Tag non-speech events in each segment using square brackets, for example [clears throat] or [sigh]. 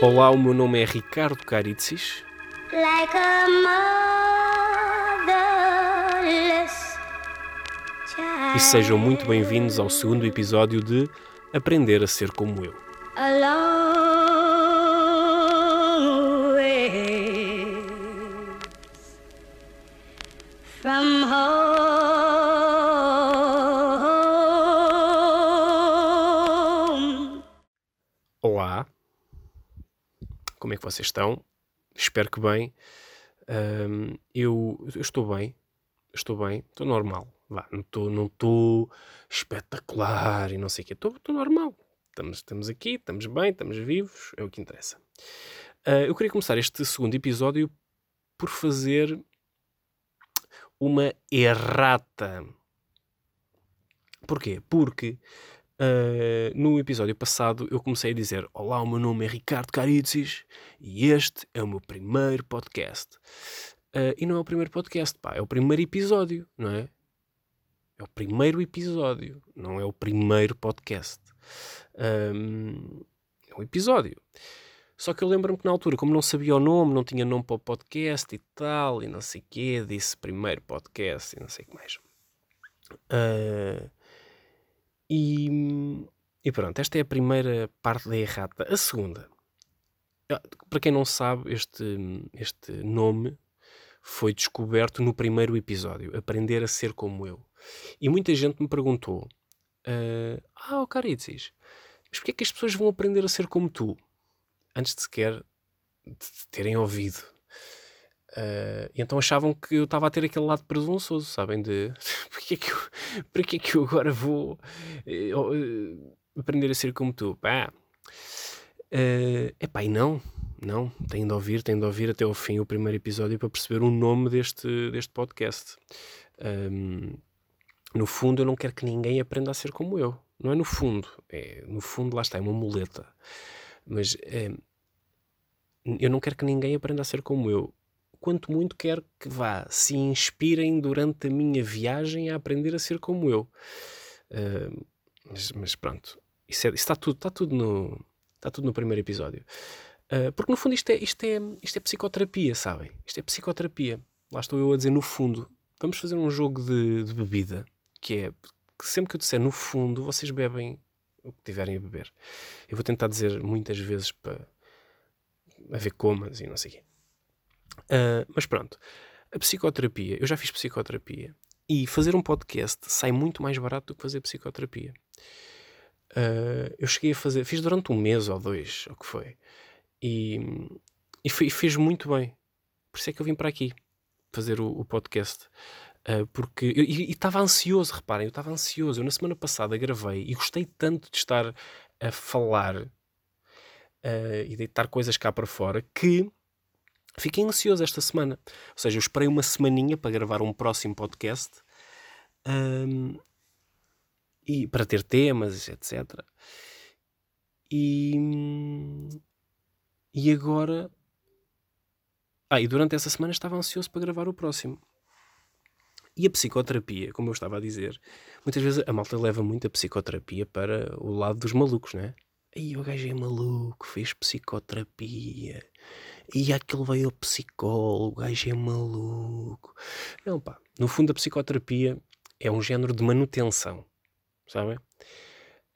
Olá, o meu nome é Ricardo Caritzis. like a motherless child. E sejam muito bem-vindos ao segundo episódio de Aprender a Ser Como Eu. A vocês estão? Espero que bem. Ahm, eu, eu estou bem, estou bem, estou normal. Vá, não estou não espetacular e não sei o quê, estou, estou normal. Estamos, estamos aqui, estamos bem, estamos vivos, é o que interessa. Ah, eu queria começar este segundo episódio por fazer uma errata. Porquê? Porque Uh, no episódio passado eu comecei a dizer Olá, o meu nome é Ricardo Caritzis e este é o meu primeiro podcast. Uh, e não é o primeiro podcast, pá, é o primeiro episódio, não é? É o primeiro episódio, não é o primeiro podcast. Um, é um episódio. Só que eu lembro-me que na altura, como não sabia o nome, não tinha nome para o podcast e tal, e não sei o quê, disse primeiro podcast e não sei o que mais. Uh, e, e pronto, esta é a primeira parte da errata. A segunda, ah, para quem não sabe, este, este nome foi descoberto no primeiro episódio, Aprender a Ser Como Eu. E muita gente me perguntou, ah, ah, oh, Caritzis, mas porquê é que as pessoas vão aprender a ser como tu? Antes de sequer de terem ouvido. Uh, e então achavam que eu estava a ter aquele lado presunçoso, sabem? De [laughs] porque que eu, porque é que eu agora vou uh, aprender a ser como tu? Pá. Uh, epá, e não, não, tenho de ouvir, tenho de ouvir até ao fim o primeiro episódio para perceber o nome deste, deste podcast. Um, no fundo, eu não quero que ninguém aprenda a ser como eu. Não é no fundo, é, no fundo, lá está, é uma muleta. Mas é, eu não quero que ninguém aprenda a ser como eu quanto muito quero que vá, se inspirem durante a minha viagem a aprender a ser como eu. Uh, mas, mas, pronto, isso, é, isso, está, tudo, está, tudo no, está tudo no primeiro episódio. Uh, porque no fundo isto é, isto, é, isto é psicoterapia, sabem? Isto é psicoterapia. Lá estou eu a dizer no fundo. Vamos fazer um jogo de, de bebida, que é que sempre que eu disser no fundo, vocês bebem o que tiverem a beber. Eu vou tentar dizer muitas vezes para haver comas e não sei o quê. Uh, mas pronto, a psicoterapia, eu já fiz psicoterapia e fazer um podcast sai muito mais barato do que fazer psicoterapia. Uh, eu cheguei a fazer, fiz durante um mês ou dois, o que foi, e, e, fez muito bem. Por isso é que eu vim para aqui fazer o, o podcast. Uh, porque e estava ansioso, reparem, eu estava ansioso. Eu na semana passada gravei e gostei tanto de estar a falar uh, e deitar coisas cá para fora que Fiquei ansioso esta semana. Ou seja, eu esperei uma semaninha para gravar um próximo podcast um, e para ter temas, etc. E, e agora. Ah, e durante essa semana estava ansioso para gravar o próximo. E a psicoterapia, como eu estava a dizer, muitas vezes a malta leva muito a psicoterapia para o lado dos malucos, não é? Aí o gajo é maluco, fez psicoterapia e aquele veio ao psicólogo, o gajo é maluco. Não, pá, no fundo a psicoterapia é um género de manutenção, sabem?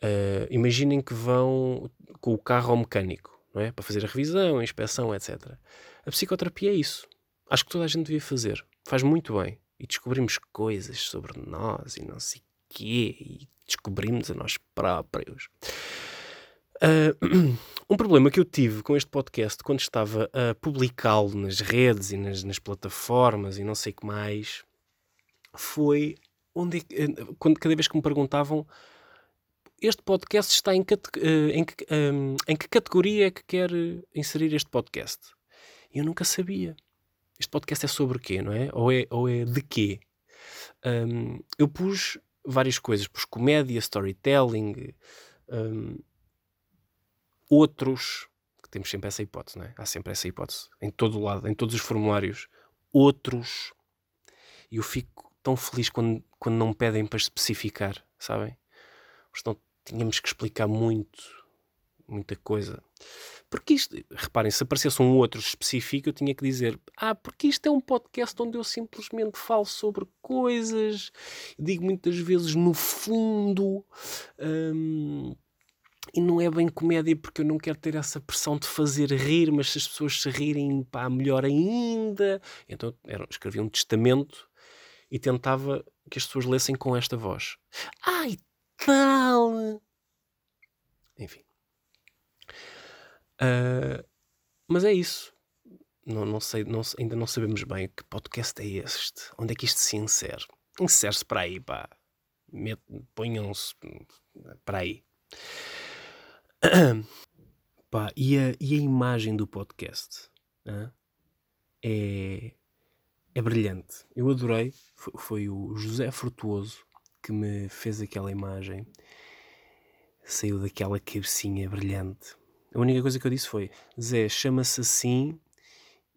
Uh, imaginem que vão com o carro ao mecânico, não é? Para fazer a revisão, a inspeção, etc. A psicoterapia é isso. Acho que toda a gente devia fazer. Faz muito bem. E descobrimos coisas sobre nós e não sei quê. E descobrimos a nós próprios. Uh, [clears throat] um problema que eu tive com este podcast quando estava a publicá-lo nas redes e nas, nas, plataformas e não sei o que mais foi onde é eh, quando, cada vez que me perguntavam este podcast está em, eh, em, que, um, em que categoria é que quer inserir este podcast? Eu nunca sabia. Este podcast é sobre o quê, não é? Ou é, ou é de quê? Um, eu pus várias coisas. Pus comédia, storytelling, um, outros, que temos sempre essa hipótese, não é? Há sempre essa hipótese, em todo o lado, em todos os formulários, outros. E eu fico tão feliz quando, quando não pedem para especificar, sabem? Senão tínhamos que explicar muito, muita coisa. Porque isto, reparem, se aparecesse um outro específico, eu tinha que dizer: Ah, porque isto é um podcast onde eu simplesmente falo sobre coisas, digo muitas vezes no fundo, hum, e não é bem comédia porque eu não quero ter essa pressão de fazer rir, mas se as pessoas se rirem, pá, melhor ainda. Então era, escrevia um testamento e tentava que as pessoas lessem com esta voz. Ai, tal! Enfim. Uh, mas é isso. Não, não sei, não, ainda não sabemos bem que podcast é este. Onde é que isto se insere? Insere-se para aí, pá. Ponham-se para aí. [coughs] pá, e, a, e a imagem do podcast é, é brilhante. Eu adorei. Foi, foi o José Frutuoso que me fez aquela imagem. Saiu daquela cabecinha brilhante a única coisa que eu disse foi: Zé, chama-se assim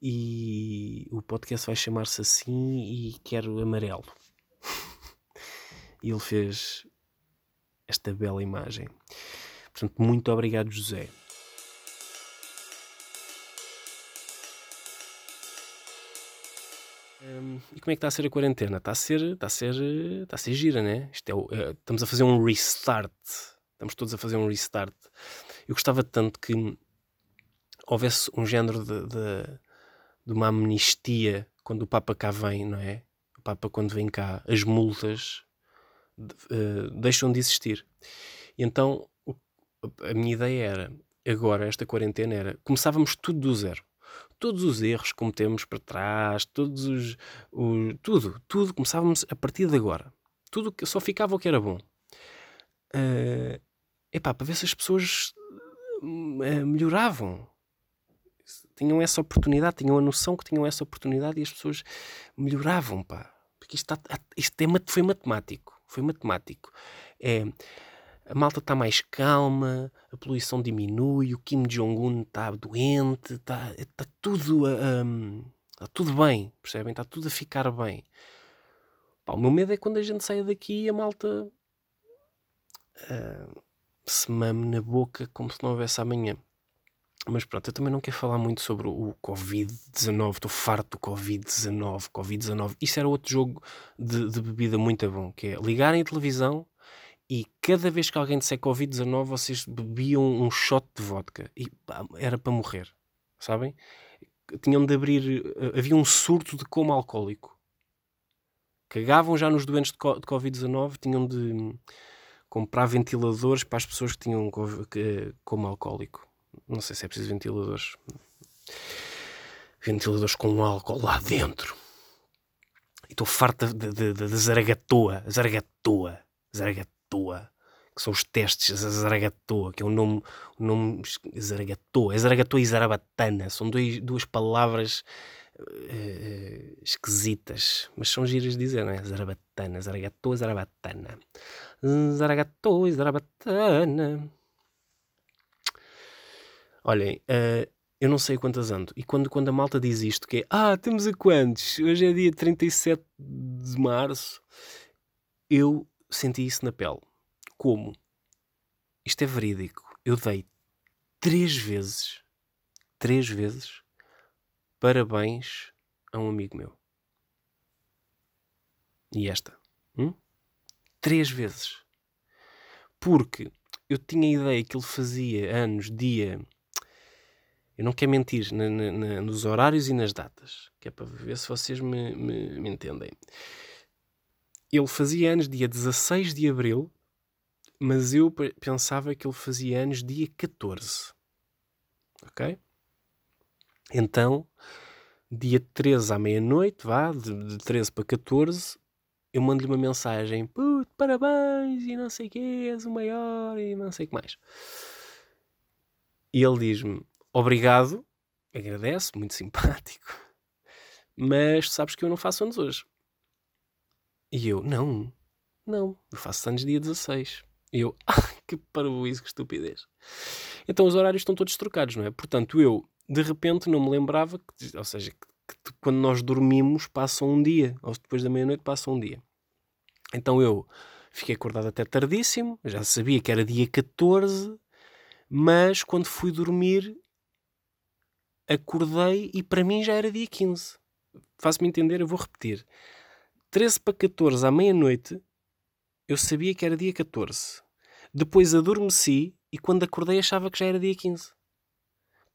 e o podcast vai chamar-se assim e quero amarelo. [laughs] e ele fez esta bela imagem. Portanto, muito obrigado, José. Um, e como é que está a ser a quarentena? Está a ser, está a ser, está a ser gira, né? Isto é, uh, estamos a fazer um restart. Estamos todos a fazer um restart. Eu gostava tanto que houvesse um género de, de, de uma amnistia quando o Papa cá vem, não é? O Papa, quando vem cá, as multas uh, deixam de existir. E então a minha ideia era, agora, esta quarentena era, começávamos tudo do zero. Todos os erros que cometemos para trás, todos os, tudo, tudo, começávamos a partir de agora. Tudo que só ficava o que era bom. Uh, epá, para ver se as pessoas uh, melhoravam. Tinham essa oportunidade, tinham a noção que tinham essa oportunidade e as pessoas melhoravam, pá. Porque isto, está, isto é, foi matemático. Foi matemático. É, a malta está mais calma, a poluição diminui, o Kim Jong-un está doente, está, está tudo um, está tudo bem, percebem? Está tudo a ficar bem. Pá, o meu medo é quando a gente saia daqui e a malta uh, se mame na boca como se não houvesse amanhã. Mas pronto, eu também não quero falar muito sobre o Covid-19. Estou farto do Covid-19. Covid-19. Isso era outro jogo de, de, bebida muito bom, que é ligarem a televisão e cada vez que alguém disser Covid-19 vocês bebiam um shot de vodka. E pá, era para morrer, sabem? Tinham de abrir... Eh, havia um surto de coma alcoólico. Cagavam já nos doentes de Covid-19, tinham de comprar ventiladores para as pessoas que tinham como alcoólico. Não sei se é preciso ventiladores. Ventiladores com álcool lá dentro. E estou farta de, de, de, de zaragatoa, zaragatoa, zaragatoa, que são os testes, zaragatoa, que é o nome, o nome zaragatoa, é zaragatoa e zarabatana, são dois, duas palavras uh, esquisitas, mas são giras de dizer, não é? Zarabatana, zaragatoa, zarabatana. Zaragatou, Zarabatana. Olhem, uh, eu não sei quantas ando. E quando, quando a malta diz isto, que é Ah, temos a quantos? Hoje é dia 37 de março. Eu senti isso na pele. Como? Isto é verídico. Eu dei três vezes, três vezes, parabéns a um amigo meu. E esta? Hum? três vezes. Porque eu tinha a ideia que ele fazia anos, dia. Eu não quero mentir na, na, nos horários e nas datas, que é para ver se vocês me, me, me entendem. Ele fazia anos dia 16 de abril, mas eu pensava que ele fazia anos dia 14. Ok? Então, dia 13 à meia-noite, vá, de, de 13 para 14, eu mando-lhe uma mensagem, puto, parabéns, e não sei o que, és o maior, e não sei o que mais. E ele diz-me, obrigado, agradece, muito simpático, [laughs] mas sabes que eu não faço anos hoje. E eu, não, não, eu faço anos dia 16. E eu, [laughs] ah, que parvoíce, que estupidez. Então os horários estão todos trocados, não é? Portanto, eu, de repente, não me lembrava, que, ou seja, que que quando nós dormimos passa um dia, ou depois da meia-noite passa um dia. Então eu fiquei acordado até tardíssimo, já sabia que era dia 14, Mas quando fui dormir, acordei e para mim já era dia 15. Faço-me entender, eu vou repetir. 13 para 14 à meia-noite, eu sabia que era dia 14. Depois adormeci e quando acordei achava que já era dia 15.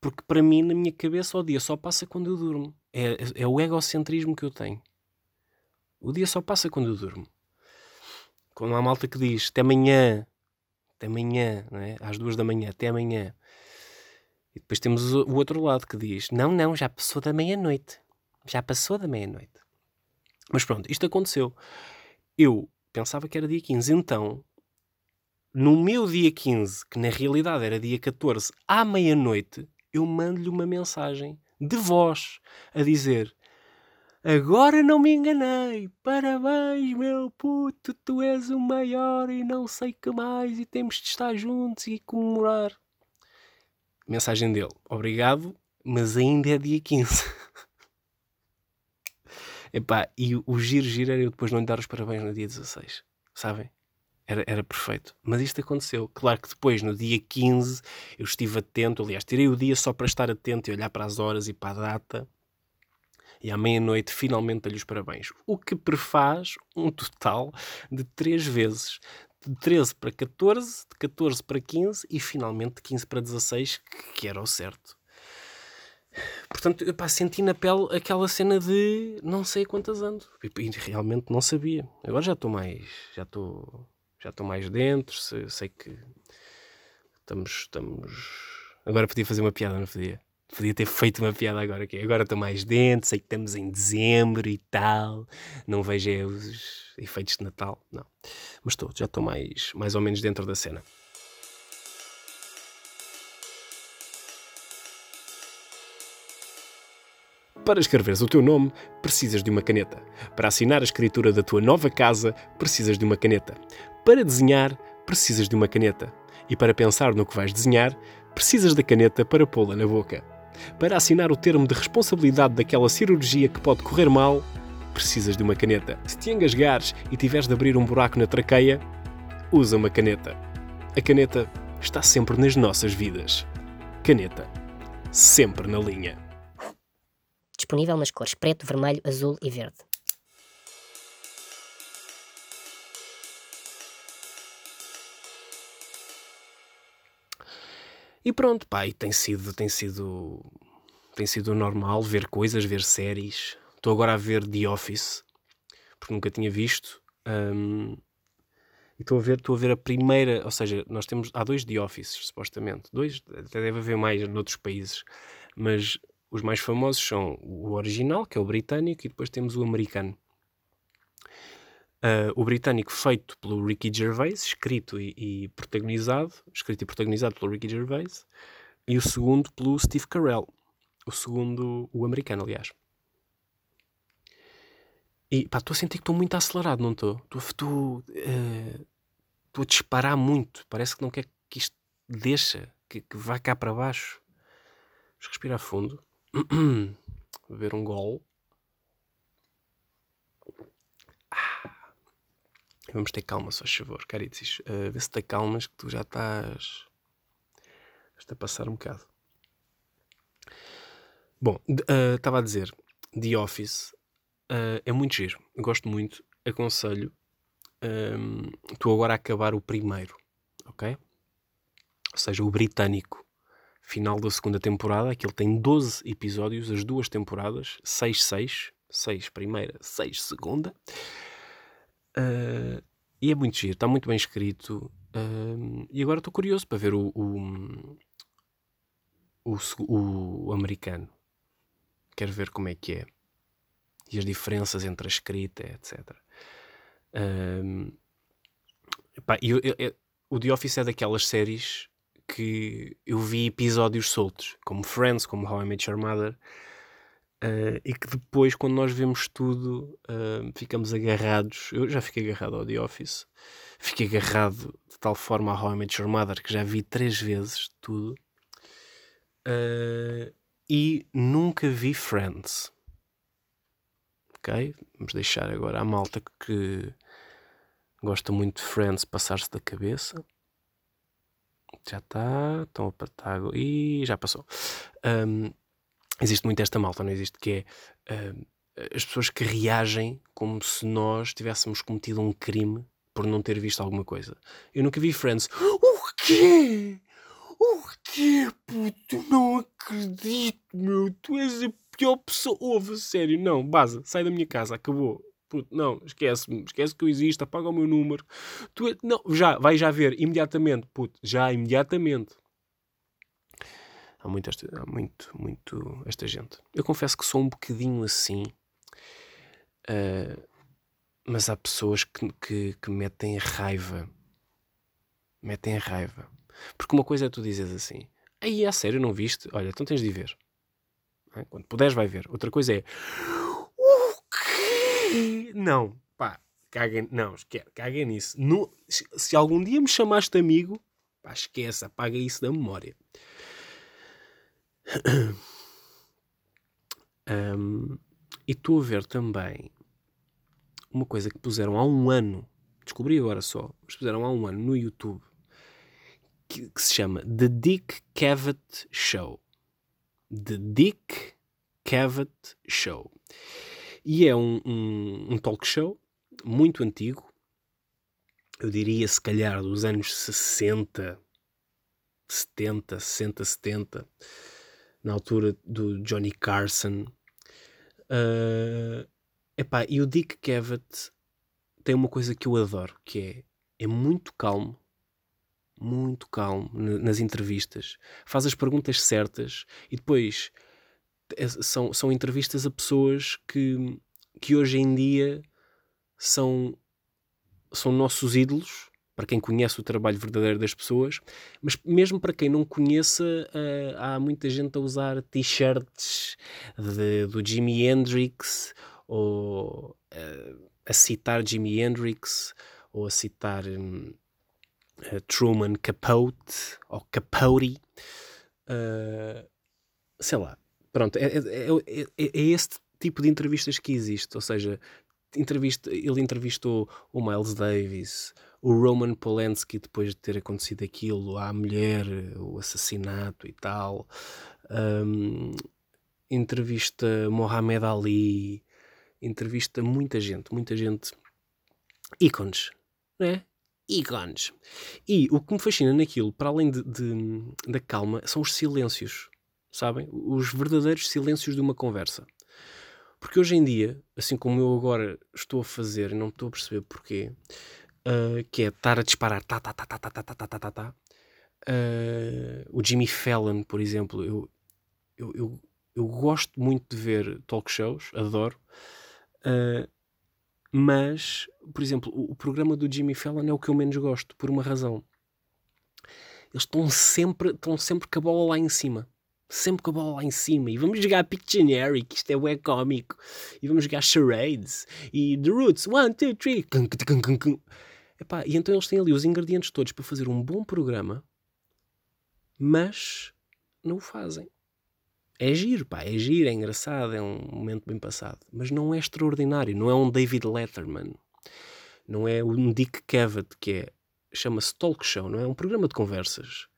Porque para mim, na minha cabeça, o dia só passa quando eu durmo. É, é o egocentrismo que eu tenho. O dia só passa quando eu durmo. Quando há malta que diz até amanhã, até amanhã, é? às duas da manhã, até amanhã. E depois temos o outro lado que diz: não, não, já passou da meia-noite. Já passou da meia-noite. Mas pronto, isto aconteceu. Eu pensava que era dia 15, então, no meu dia 15, que na realidade era dia 14, à meia-noite, eu mando-lhe uma mensagem de voz a dizer: Agora não me enganei, parabéns, meu puto, tu és o maior e não sei que mais, e temos de estar juntos e comemorar. Mensagem dele: Obrigado, mas ainda é dia 15. [laughs] Epá, e o giro, giro era eu depois não lhe dar os parabéns no dia 16, sabem? Era, era perfeito. Mas isto aconteceu. Claro que depois, no dia 15, eu estive atento. Aliás, tirei o dia só para estar atento e olhar para as horas e para a data. E à meia-noite, finalmente, dei-lhe os parabéns. O que prefaz um total de três vezes. De 13 para 14, de 14 para 15 e finalmente de 15 para 16, que era o certo. Portanto, eu pá, senti na pele aquela cena de não sei quantas anos. E realmente não sabia. Agora já estou mais. Já estou já estou mais dentro, sei, sei que estamos, estamos. Agora podia fazer uma piada, não podia? Podia ter feito uma piada agora aqui. Agora estou mais dentro, sei que estamos em dezembro e tal. Não vejo os efeitos de Natal, não. Mas estou, já estou mais, mais ou menos dentro da cena. Para escreveres o teu nome, precisas de uma caneta. Para assinar a escritura da tua nova casa, precisas de uma caneta. Para desenhar, precisas de uma caneta. E para pensar no que vais desenhar, precisas da caneta para pô-la na boca. Para assinar o termo de responsabilidade daquela cirurgia que pode correr mal, precisas de uma caneta. Se te engasgares e tiveres de abrir um buraco na traqueia, usa uma caneta. A caneta está sempre nas nossas vidas. Caneta. Sempre na linha. Disponível nas cores preto, vermelho, azul e verde. E pronto, e tem sido, tem sido, tem sido normal ver coisas, ver séries. Estou agora a ver The Office, porque nunca tinha visto. Um, e estou a ver, estou a ver a primeira, ou seja, nós temos, há dois The Offices, supostamente. Dois, até deve haver mais noutros países. Mas os mais famosos são o original, que é o britânico, e depois temos o americano. Uh, o britânico feito pelo Ricky Gervais, escrito e, e, protagonizado, escrito e protagonizado pelo Ricky Gervais, e o segundo pelo Steve Carell, o segundo, o americano, aliás. E pá, estou a sentir que estou muito acelerado, não estou? Estou uh, a disparar muito, parece que não quer que isto deixa, que, que vá cá para baixo. Vamos respirar fundo, [clears throat] beber um gol. Vamos ter calma, só favor, caritzis. Uh, vê se te calmas que tu já estás. Estás a passar um bocado. Bom, estava uh, a dizer, The Office uh, é muito giro. Gosto muito, aconselho. Um, estou agora a acabar o primeiro, ok? Ou seja, o britânico. Final da segunda temporada. Aquilo tem 12 episódios, as duas temporadas. 6, 6. 6 primeira, 6 segunda. Uh, e é muito giro, está muito bem escrito. Uh, e agora estou curioso para ver o, o, o, o, americano. Quero ver como é que é. E as diferenças entre a escrita, etc. Uh, epá, eu, eu, eu, o The Office é daquelas séries que eu vi episódios soltos, como Friends, como How I Met Your Mother Uh, e que depois, quando nós vemos tudo, uh, ficamos agarrados. Eu já fiquei agarrado ao The Office, fiquei agarrado de tal forma a How I Met Your Mother que já vi três vezes tudo, uh, e nunca vi Friends. Ok? Vamos deixar agora a malta que gosta muito de Friends passar-se da cabeça. Já está. Estão a apertar. agora- Ih, já passou. Ahm, existe muito esta malta, não existe? Que é as pessoas que reagem como se nós tivéssemos cometido um crime por não ter visto alguma coisa. Eu nunca vi Friends. O quê? O quê, puto? Não acredito, meu. Tu és a pior pessoa. Ouve, sério. Não, baza, sai da minha casa, acabou. Puto, não, esquece-me. Esquece que eu existo, apaga o meu número. Tu é- Não, já, vai já ver, imediatamente, puto. Já, imediatamente. Há muito, esta, há muito, muito esta gente. Eu confesso que sou um bocadinho assim. ah, mas há pessoas que, que, que metem raiva. Metem raiva. Porque uma coisa é tu dizes assim: aí a sério, não viste? Olha, então tens de ver. É? Quando puderes, vai ver. Outra coisa é: Não, pá, caguem, não, esquece, caguem nisso. Não- se, se algum dia me chamaste amigo, pá, esquece, apaga isso da memória. [clears throat] Ahm, e estou a ver também uma coisa que puseram há um ano, descobri agora só, mas puseram há um ano no YouTube, que, que se chama The Dick Cavett Show. The Dick Cavett Show. E é um, um, um talk show muito antigo, eu diria se calhar dos anos 60, 70, 60, 70, na altura do Johnny Carson. Ah, epá, e o Dick Cavett tem uma coisa que eu adoro, que é, é muito calmo, muito calmo na- nas entrevistas, faz as perguntas certas e depois são, são entrevistas a pessoas que, que hoje em dia são, são nossos ídolos, para quem conhece o trabalho verdadeiro das pessoas, mas mesmo para quem não conheça, ah, há muita gente a usar t-shirts do Jimi Hendrix ou ah, a citar Jimi Hendrix ou a citar hum, a Truman Capote ou Capote. sei lá, pronto, é, é, é, é- é este tipo de entrevistas que existe, ou seja, entrevista, ele entrevistou o Miles Davis, o Roman Polanski depois de ter acontecido aquilo, à mulher, o assassinato e tal, Hum, entrevista Mohamed Ali, entrevista muita gente, muita gente, ícones, não é? Ícones. E o que me fascina naquilo, para além de, de- da calma, são os silêncios, sabem? Os verdadeiros silêncios de uma conversa. Porque hoje em dia, assim como eu agora estou a fazer, e não estou a perceber porquê, ah, que é estar a disparar, tá, tá, tá, tá, tá, tá, tá, tá, tá, tá, tá. Ah, o Jimmy Fallon, por exemplo, eu, eu, eu, eu gosto muito de ver talk shows, adoro, Ah, mas, por exemplo, o, o programa do Jimmy Fallon é o que eu menos gosto, por uma razão. Eles estão sempre, estão sempre com a bola lá em cima. Sempre com a bola lá em cima. E vamos jogar Pictionary, que isto é bué cómico. E vamos jogar Charades. E The Roots. One, two, three. Cun, cun, cun, cun. Epá, e então eles têm ali os ingredientes todos para fazer um bom programa, mas não o fazem. É giro, pá, é giro, é engraçado, é um momento bem passado. Mas não é extraordinário, não é um David Letterman. Não é um Dick Cavett, que é, chama-se talk show, não é? um programa de conversas.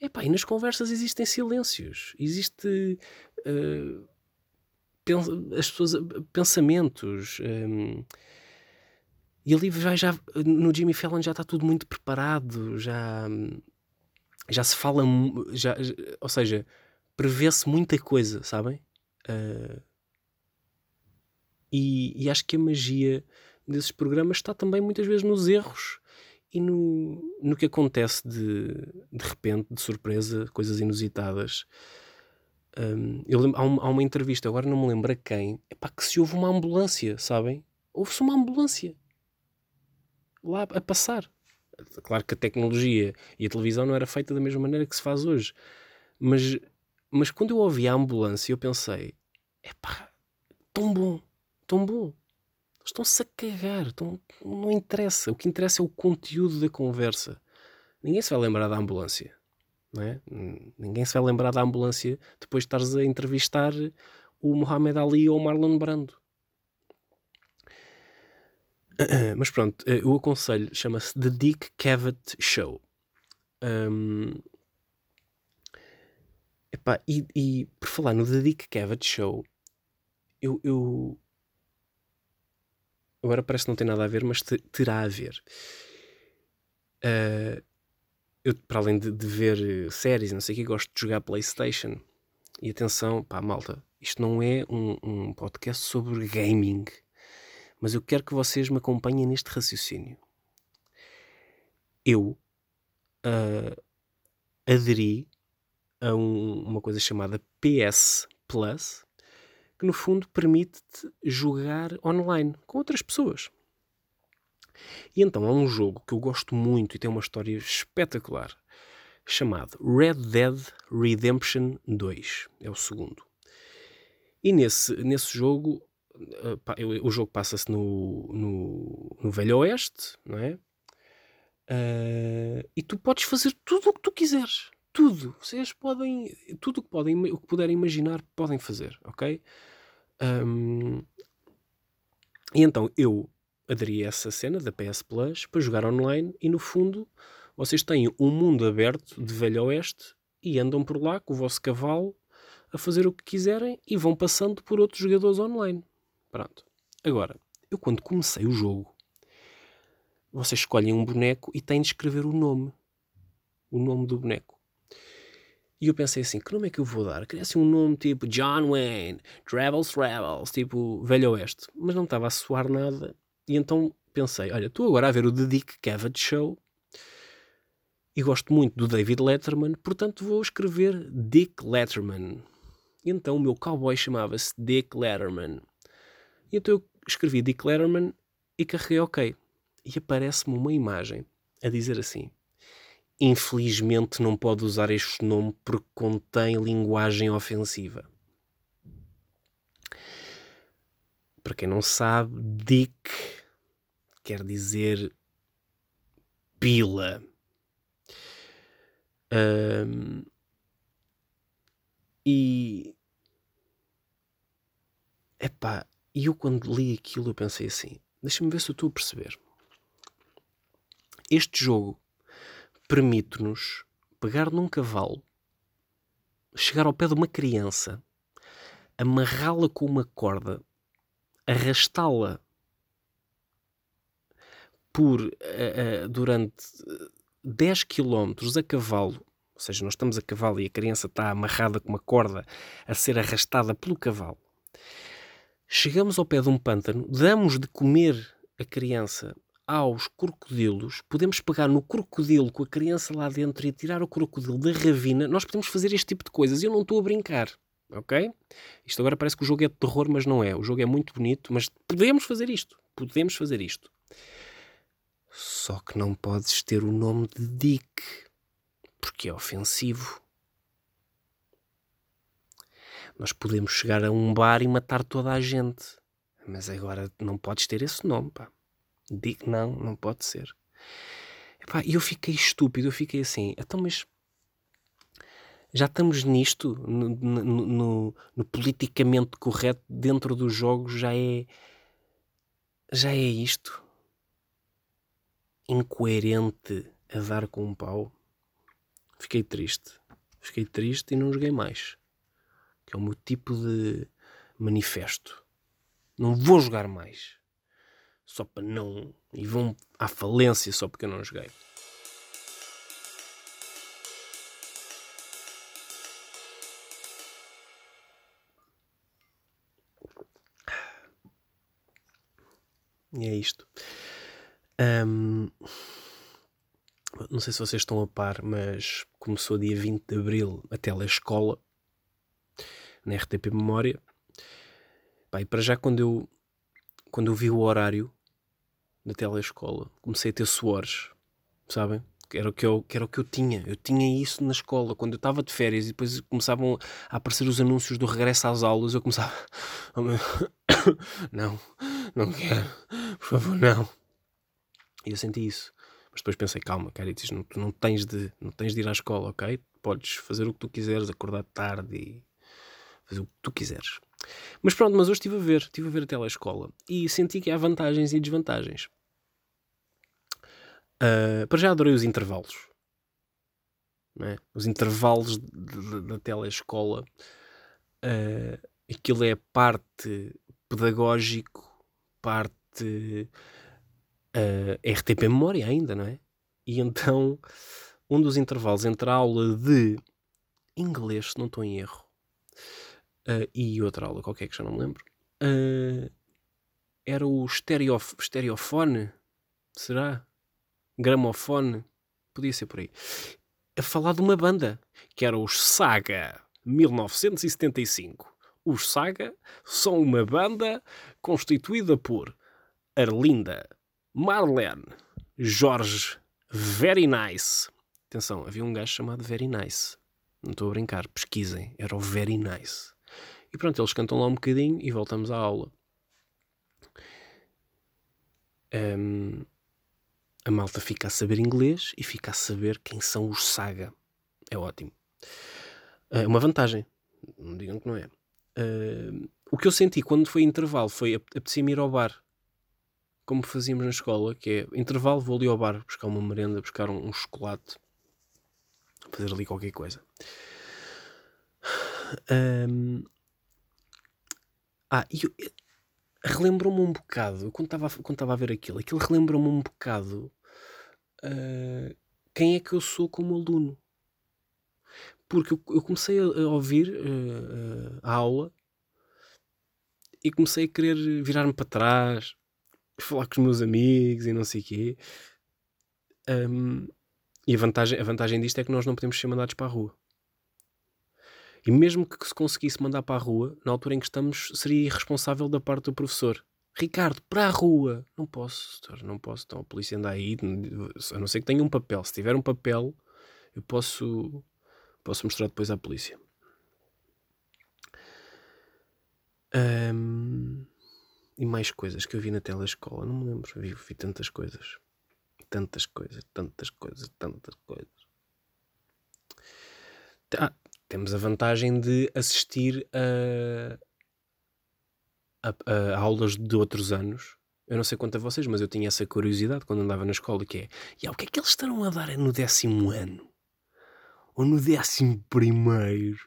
Epá, e nas conversas existem silêncios, existe pens- as pessoas, pensamentos. ehm, e ali vai já, no Jimmy Fallon já está tudo muito preparado, já, já se fala, já, já- ou seja, prevê-se muita coisa, sabem? Eh, e, e acho que a magia desses programas está também muitas vezes nos erros e no, no que acontece de, de repente, de surpresa, coisas inusitadas. Hum, eu lembro- há, um- há uma entrevista, agora não me lembro a quem, epá, que se houve uma ambulância, sabem? Houve-se uma ambulância lá a passar. Claro que a tecnologia e a televisão não era feita da mesma maneira que se faz hoje, mas, mas quando eu ouvi a ambulância, eu pensei: epá, tão bom, tão bom. Estão-se a cagar, estão- não interessa. O que interessa é o conteúdo da conversa. Ninguém se vai lembrar da ambulância. Não é? Hum, Ninguém se vai lembrar da ambulância depois de estares a entrevistar o Muhammad Ali ou o Marlon Brando. [clears throat] Mas pronto, eh, o aconselho chama-se The Dick Cavett Show. Hum, epá, e, e por falar no The Dick Cavett Show, eu, eu- agora parece que não tem nada a ver, mas te- terá a ver. Ah, eu, para além de, de ver séries, não sei o que, gosto de jogar PlayStation. E atenção, pá, malta, isto não é um, um podcast sobre gaming, mas eu quero que vocês me acompanhem neste raciocínio. Eu ah, aderi a um- uma coisa chamada PS Plus, que no fundo permite-te jogar online com outras pessoas. E então há um jogo que eu gosto muito e tem uma história espetacular, chamado Red Dead Redemption 2. É o segundo. E nesse, nesse jogo, eh, o jogo passa-se no, no, no Velho Oeste, não é? Eh, e tu podes fazer tudo o que tu quiseres. Tudo. Vocês podem. Tudo o que, podem, o que puderem imaginar, podem fazer, ok? Ahm, e então eu aderi a essa cena da PS Plus para jogar online e no fundo vocês têm um mundo aberto de Velho Oeste e andam por lá com o vosso cavalo a fazer o que quiserem e vão passando por outros jogadores online. Pronto. Agora, eu quando comecei o jogo, vocês escolhem um boneco e têm de escrever o nome. O nome do boneco. E eu pensei assim, que nome é que eu vou dar? Queria assim um nome tipo John Wayne, Travels Travels, tipo Velho Oeste. Mas não estava a soar nada. E então pensei, olha, estou agora a ver o The Dick Cavett Show e gosto muito do David Letterman, portanto vou escrever Dick Letterman. E então o meu cowboy chamava-se Dick Letterman. E então eu escrevi Dick Letterman e carreguei OK. E aparece-me uma imagem a dizer assim: Infelizmente não pode usar este nome porque contém linguagem ofensiva. Para quem não sabe, Dick quer dizer pila. Ahm, e epá, e eu quando li aquilo eu pensei assim: deixa-me ver se eu estou a perceber. Este jogo permite-nos pegar num cavalo, chegar ao pé de uma criança, amarrá-la com uma corda, arrastá-la por eh, eh, durante 10 km a cavalo, ou seja, nós estamos a cavalo e a criança está amarrada com uma corda a ser arrastada pelo cavalo. Chegamos ao pé de um pântano, damos de comer a criança aos crocodilos, podemos pegar no crocodilo com a criança lá dentro e tirar o crocodilo da ravina. Nós podemos fazer este tipo de coisas. Eu não estou a brincar, ok? Isto agora parece que o jogo é de terror, mas não é. O jogo é muito bonito, mas podemos fazer isto. Podemos fazer isto. Só que não podes ter o nome de Dick, porque é ofensivo. Nós podemos chegar a um bar e matar toda a gente, mas agora não podes ter esse nome, pá. Dick, não, não pode ser. E eu fiquei estúpido, eu fiquei assim, então, mas já estamos nisto, no, no, no, no politicamente correto dentro dos jogos, já é. Já é isto incoerente a dar com um pau. Fiquei triste. Fiquei triste e não joguei mais. Que é o meu tipo de manifesto. Não vou jogar mais. Só para não. E vão à falência só porque eu não joguei. E é isto. Ahm, não sei se vocês estão a par, mas começou dia 20 de Abril a telescola na RTP Memória. Pá, e para já quando eu, quando eu vi o horário da telescola, comecei a ter suores, sabem? Que era, o que, eu, que era o que eu tinha. Eu tinha isso na escola. Quando eu estava de férias e depois começavam a aparecer os anúncios do regresso às aulas, eu começava... [coughs] Oh, meu... [coughs] não, não quero. Por favor, não. E eu senti isso. Mas depois pensei, calma, Caritas, não, tu não tens, de, não tens de ir à escola, ok? Podes fazer o que tu quiseres, acordar tarde e fazer o que tu quiseres. Mas pronto, mas hoje estive a ver, estive a ver a telescola e senti que há vantagens e desvantagens. Uh, para já adorei os intervalos. é? Os intervalos da telescola, eh, aquilo é parte pedagógico, parte eh, RTP Memória ainda, não é? E então, um dos intervalos entre a aula de inglês, se não estou em erro, eh, e outra aula qualquer que já não me lembro, eh, era o estereof estereofone, será? Gramofone, podia ser por aí. A falar de uma banda, que era os Saga 1975. Os Saga são uma banda constituída por Arlinda, Marlene, Jorge, Very Nice. Atenção, havia um gajo chamado Very Nice. Não estou a brincar, pesquisem. Era o Very Nice. E pronto, eles cantam lá um bocadinho e voltamos à aula. Hum, a malta fica a saber inglês e fica a saber quem são os Saga. É ótimo. É uma vantagem. Não digam que não é. Uh, o que eu senti quando foi intervalo foi ap- apetecia-me ir ao bar. Como fazíamos na escola, que é intervalo, vou ali ao bar buscar uma merenda, buscar um, um chocolate, fazer ali qualquer coisa. Um, ah, e relembrou-me um bocado, quando estava quando a ver aquilo, aquilo relembrou-me um bocado ah, quem é que eu sou como aluno. Porque eu, eu comecei a, a ouvir ah, a aula e comecei a querer virar-me para trás, falar com os meus amigos e não sei o quê. Ahm, e a vantagem, a vantagem disto é que nós não podemos ser mandados para a rua. E mesmo que se conseguisse mandar para a rua, na altura em que estamos, seria irresponsável da parte do professor. Ricardo, para a rua! Não posso, senhor, não posso. Então a polícia anda aí, a não ser que tenha um papel. Se tiver um papel, eu posso, posso mostrar depois à polícia. Ahm, e mais coisas que eu vi na telescola, não me lembro. Vi, vi tantas coisas. Tantas coisas, tantas coisas, tantas coisas. Ah, temos a vantagem de assistir a, a, a aulas de outros anos. Eu não sei quanto a vocês, mas eu tinha essa curiosidade quando andava na escola, que é, "Ya, o que é que eles estarão a dar no décimo ano? Ou no décimo primeiro?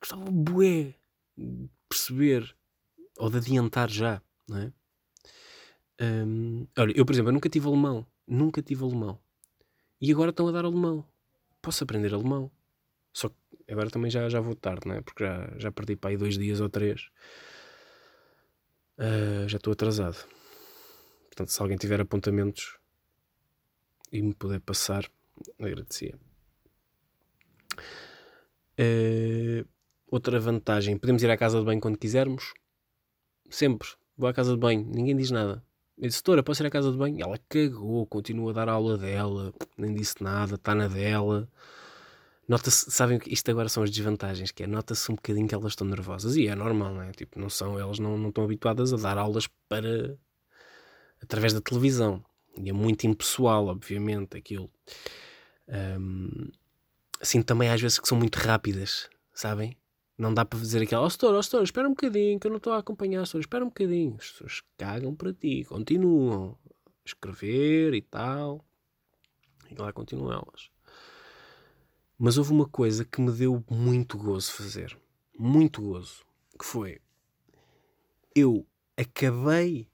Gostava bué de perceber, ou de adiantar já, não é? Hum, olha, eu, por exemplo, eu nunca tive alemão. Nunca tive alemão. E agora estão a dar alemão. Posso aprender alemão. Só que agora também já, já vou tarde, não é? Porque já, já perdi para aí dois dias ou três. Ah, já estou atrasado. Portanto, se alguém tiver apontamentos e me puder passar, agradecia. Ah, outra vantagem, podemos ir à casa de banho quando quisermos. Sempre. Vou à casa de banho, ninguém diz nada. Eu disse, Doutora, posso ir à casa de banho? Ela cagou, continua a dar aula dela, nem disse nada, está na dela. Nota-se, sabem que isto agora são as desvantagens, que é nota-se um bocadinho que elas estão nervosas. E é normal, não é? Tipo, não são, elas não, não estão habituadas a dar aulas para através da televisão. E é muito impessoal, obviamente, aquilo. Ahm, assim também às vezes que são muito rápidas, sabem? Não dá para dizer aquela, ó oh, setor, ó setor, espera um bocadinho, que eu não estou a acompanhar, setor, espera um bocadinho. As pessoas cagam para ti, continuam a escrever e tal. E lá continuam elas. Mas houve uma coisa que me deu muito gozo fazer. Muito gozo. Que foi. Eu acabei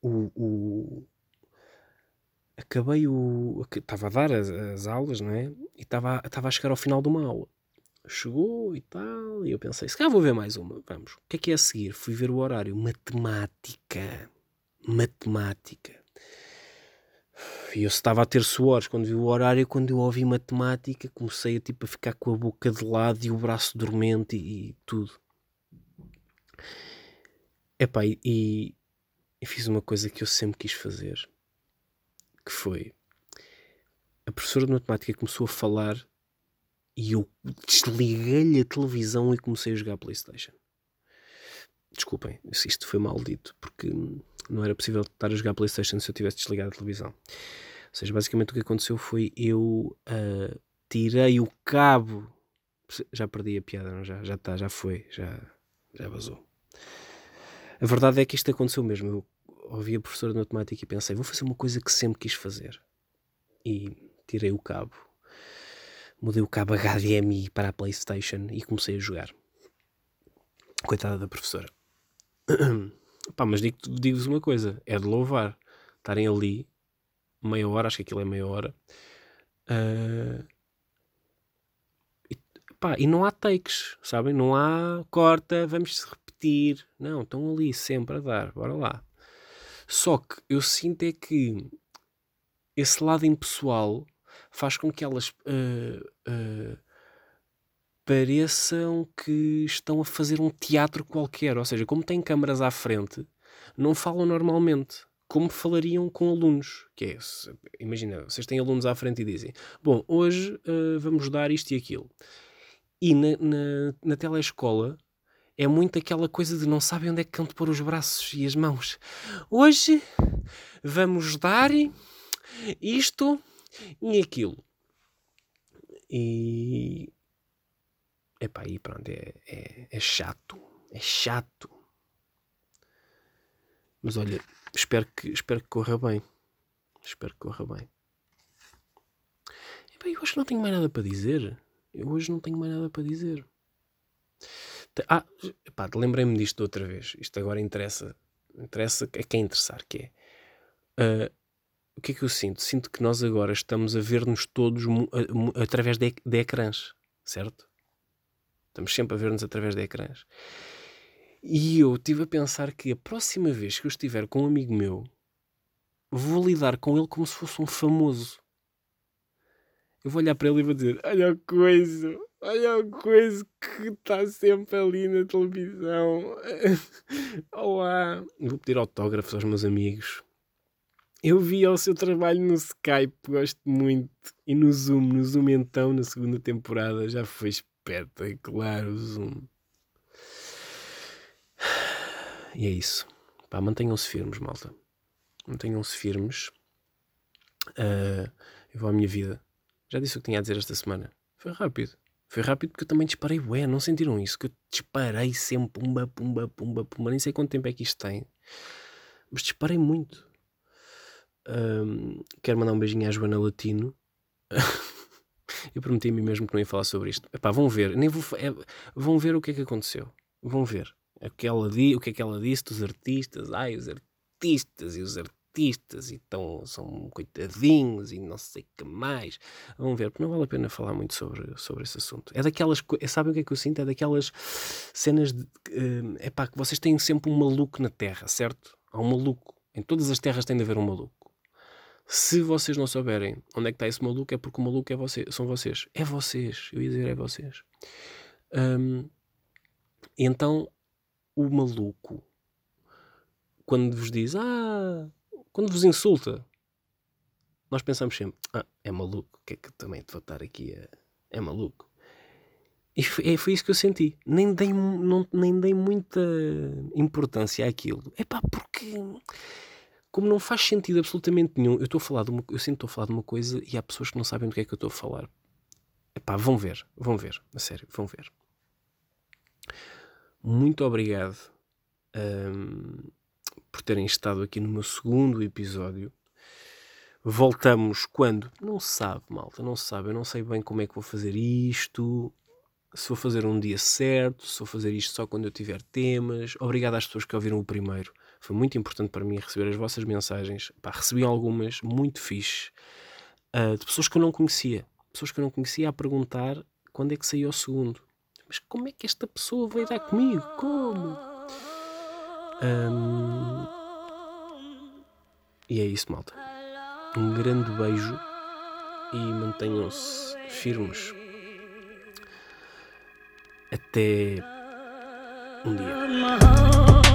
o. o acabei o. Estava a dar as, as aulas, não é? E estava, estava a chegar ao final de uma aula. Chegou e tal. E eu pensei, se calhar vou ver mais uma. Vamos. O que é que é a seguir? Fui ver o horário. Matemática. Matemática. E eu estava a ter suores quando vi o horário, quando eu ouvi matemática, comecei a, tipo, a ficar com a boca de lado e o braço dormente e, e tudo. Epá, e, e, e fiz uma coisa que eu sempre quis fazer, que foi, a professora de matemática começou a falar e eu desliguei-lhe a televisão e comecei a jogar Playstation. Desculpem, isto foi mal dito, porque não era possível estar a jogar Playstation se eu tivesse desligado a televisão. Ou seja, basicamente o que aconteceu foi eu uh, tirei o cabo. Já perdi a piada, não? Já, já está, já foi, já, já vazou. A verdade é que isto aconteceu mesmo. Eu ouvi a professora de matemática e pensei, vou fazer uma coisa que sempre quis fazer. E tirei o cabo. mudei o cabo HDMI para a Playstation e comecei a jogar. Coitada da professora. [clears throat] Pá, mas digo- digo-vos uma coisa, é de louvar. Estarem ali meia hora, acho que aquilo é meia hora. ah, e, pá, e não há takes, sabem? Não há corta, vamos repetir. Não, estão ali sempre a dar, bora lá. Só que eu sinto é que esse lado impessoal faz com que elas ah, pareçam que estão a fazer um teatro qualquer. Ou seja, como têm câmaras à frente, não falam normalmente. Como falariam com alunos. Que é, imagina, vocês têm alunos à frente e dizem: Bom, hoje ah, vamos dar isto e aquilo. E na, na, na telescola é muito aquela coisa de não sabem onde é que canto pôr os braços e as mãos. Hoje vamos dar isto e aquilo. E. Epá, aí pronto, é, é, é chato. É chato. Mas olha, espero que, espero que corra bem. Espero que corra bem. Epá, eu acho que não tenho mais nada para dizer. Eu hoje não tenho mais nada para dizer. Ah, lembrei-me disto outra vez. Isto agora interessa. Interessa a quem interessar, que é. ah, o que é que eu sinto? Sinto que nós agora estamos a ver-nos todos mu- a- mu- através de, de ecrãs, certo? Estamos sempre a ver-nos através de ecrãs. E eu estive a pensar que a próxima vez que eu estiver com um amigo meu, vou lidar com ele como se fosse um famoso. Eu vou olhar para ele e vou dizer: Olha o coisa, olha o coisa que está sempre ali na televisão. [laughs] Olá. Vou pedir autógrafos aos meus amigos. Eu vi o seu trabalho no Skype, gosto muito. E no Zoom, no Zoom então, na segunda temporada, já foi espetacular o Zoom. E é isso. Pá, mantenham-se firmes, malta. Mantenham-se firmes. Ah, eu vou à minha vida. Já disse o que tinha a dizer esta semana. Foi rápido. Foi rápido porque eu também disparei bué. Não sentiram isso? Que eu disparei sempre. Pumba, pumba, pumba, pumba. Nem sei quanto tempo é que isto tem. Mas disparei muito. Ahm, quero mandar um beijinho à Joana Latino. [laughs] eu prometi a mim mesmo que não ia falar sobre isto. Epá, vão ver. Nem vou, é- vão ver o que é que aconteceu. Vão ver. O que, ela o que é que ela disse dos artistas. Ai, os artistas e os artistas. E tão, são coitadinhos e não sei o que mais. Vão ver, porque não vale a pena falar muito sobre, sobre esse assunto. É daquelas. co- Sabem o que é que eu sinto? É daquelas cenas de. É pá, que vocês têm sempre um maluco na Terra, certo? Há um maluco. Em todas as terras tem de haver um maluco. Se vocês não souberem onde é que está esse maluco, é porque o maluco é você, são vocês. É vocês. Eu ia dizer é vocês. E então, o maluco, quando vos diz, ah, quando vos insulta, nós pensamos sempre, ah, é maluco, que é que também te vou estar aqui a... É maluco. E foi, é- foi isso que eu senti. Nem dei, não, nem dei muita importância àquilo. É pá, porque como não faz sentido absolutamente nenhum, eu estou a falar de uma, eu sinto que estou a falar de uma coisa e há pessoas que não sabem do que é que eu estou a falar. Epá, vão ver, vão ver, a sério, vão ver. Muito obrigado hum, por terem estado aqui no meu segundo episódio. Voltamos quando? Não se sabe, malta, não se sabe. Eu não sei bem como é que vou fazer isto. Se vou fazer um dia certo, se vou fazer isto só quando eu tiver temas. Obrigado às pessoas que ouviram o primeiro. Foi muito importante para mim receber as vossas mensagens. Pá, recebi algumas muito fixe. ah, de pessoas que eu não conhecia. Pessoas que eu não conhecia a perguntar quando é que saiu o segundo. Mas como é que esta pessoa veio dar comigo? Como? Ahm, e é isso, malta. Um grande beijo e mantenham-se firmes. Até um dia.